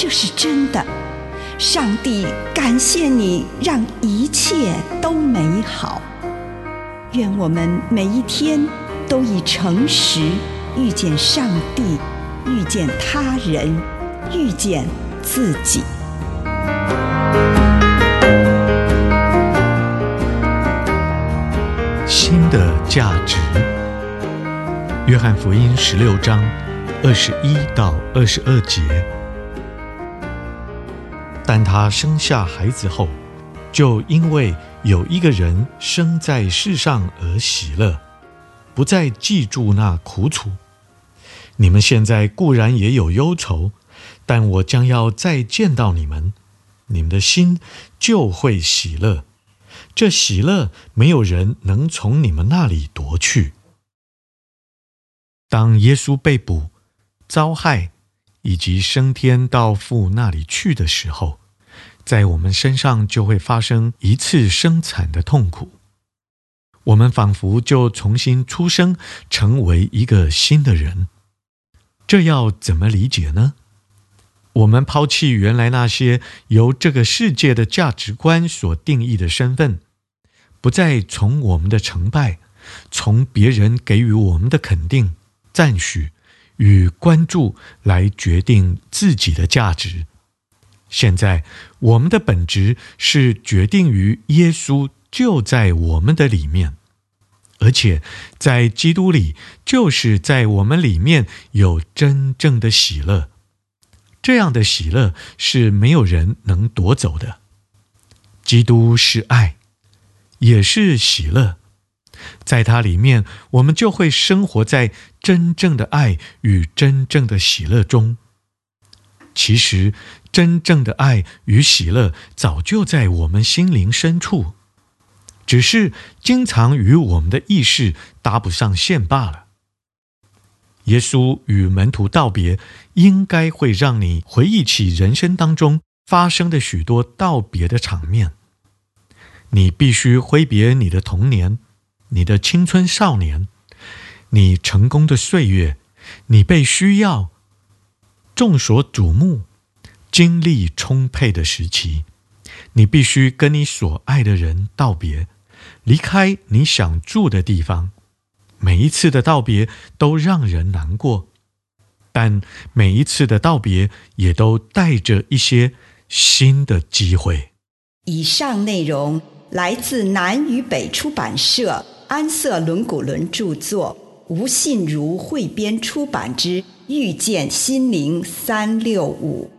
这是真的。上帝感谢你，让一切都美好。愿我们每一天都以诚实遇见上帝，遇见他人，遇见自己。新的价值。约翰福音十六章二十一到二十二节。但他生下孩子后，就因为有一个人生在世上而喜乐，不再记住那苦楚。你们现在固然也有忧愁，但我将要再见到你们，你们的心就会喜乐。这喜乐没有人能从你们那里夺去。当耶稣被捕、遭害，以及升天到父那里去的时候，在我们身上就会发生一次生产的痛苦。我们仿佛就重新出生，成为一个新的人。这要怎么理解呢？我们抛弃原来那些由这个世界的价值观所定义的身份。不再从我们的成败，从别人给予我们的肯定、赞许与关注来决定自己的价值。现在，我们的本质是决定于耶稣就在我们的里面，而且在基督里，就是在我们里面有真正的喜乐。这样的喜乐是没有人能夺走的。基督是爱。也是喜乐，在它里面，我们就会生活在真正的爱与真正的喜乐中。其实，真正的爱与喜乐早就在我们心灵深处，只是经常与我们的意识搭不上线罢了。耶稣与门徒道别，应该会让你回忆起人生当中发生的许多道别的场面。你必须挥别你的童年，你的青春少年，你成功的岁月，你被需要、众所瞩目、精力充沛的时期。你必须跟你所爱的人道别，离开你想住的地方。每一次的道别都让人难过，但每一次的道别也都带着一些新的机会。以上内容。来自南与北出版社安瑟伦古伦著作，吴信如汇编出版之《遇见心灵三六五》。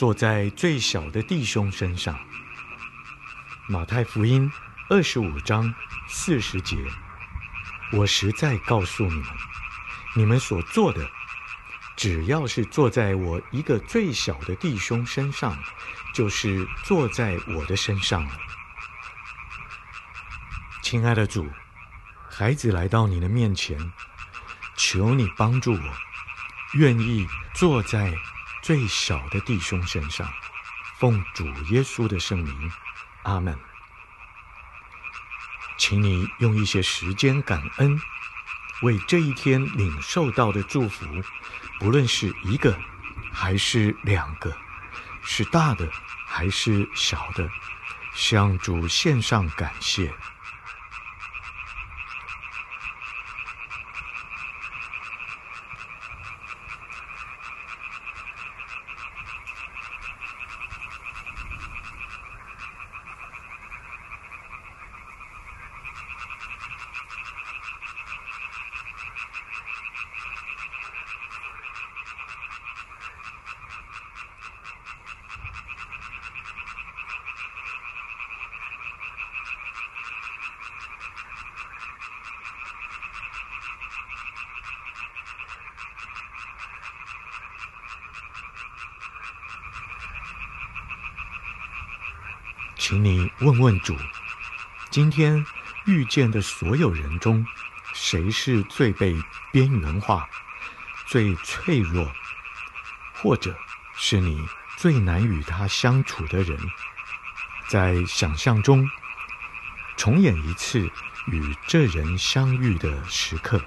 坐在最小的弟兄身上。马太福音二十五章四十节，我实在告诉你们，你们所做的，只要是坐在我一个最小的弟兄身上，就是坐在我的身上了。亲爱的主，孩子来到你的面前，求你帮助我，愿意坐在最小的弟兄身上，奉主耶稣的圣名，阿门。请你用一些时间感恩，为这一天领受到的祝福，不论是一个还是两个，是大的还是小的，向主献上感谢。请你问问主，今天遇见的所有人中，谁是最被边缘化、最脆弱，或者是你最难与他相处的人？在想象中，重演一次与这人相遇的时刻。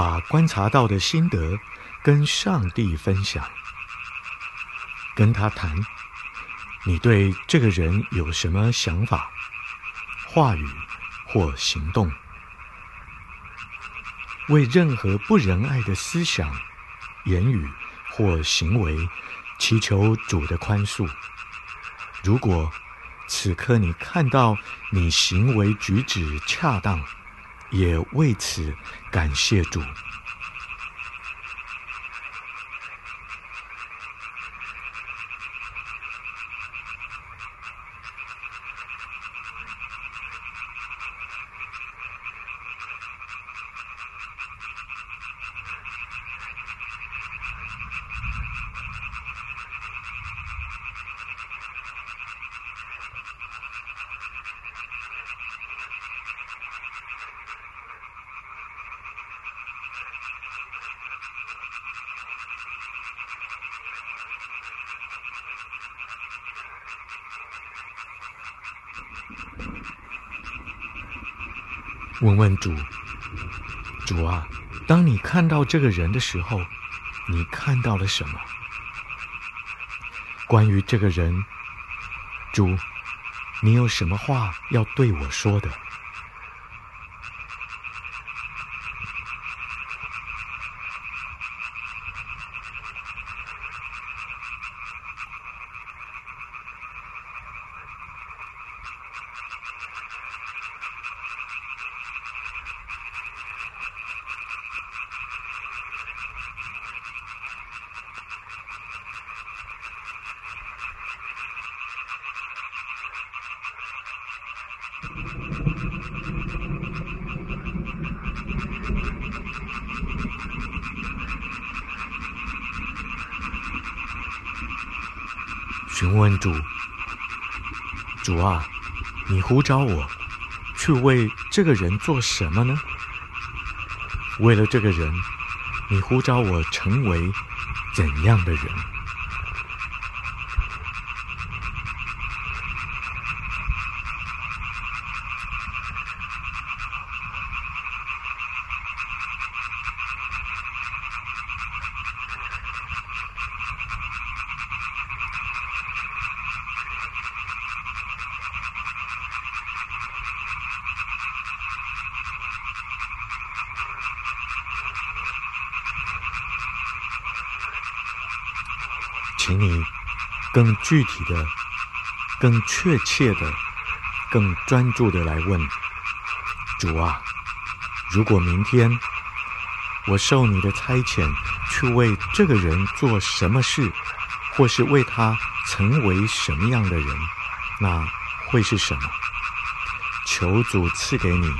把观察到的心得跟上帝分享，跟他谈，你对这个人有什么想法、话语或行动？为任何不仁爱的思想、言语或行为，祈求主的宽恕。如果此刻你看到你行为举止恰当，也为此感谢主。问问主，主啊，当你看到这个人的时候，你看到了什么？关于这个人，主，你有什么话要对我说的？询问主，主啊，你呼召我去为这个人做什么呢？为了这个人，你呼召我成为怎样的人？请你更具体的、更确切的、更专注的来问主啊，如果明天我受你的差遣去为这个人做什么事，或是为他成为什么样的人，那会是什么？求主赐给你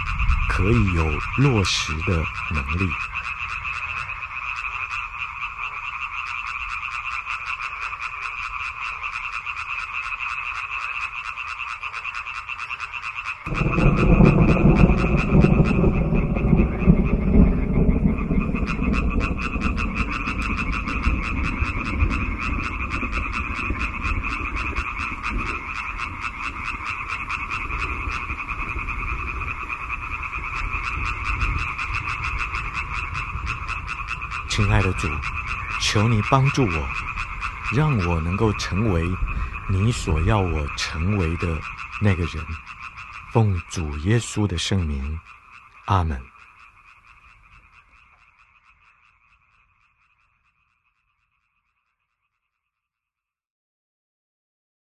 可以有落实的能力。亲爱的主，求你帮助我，让我能够成为你所要我成为的那个人。奉主耶稣的圣名，阿门。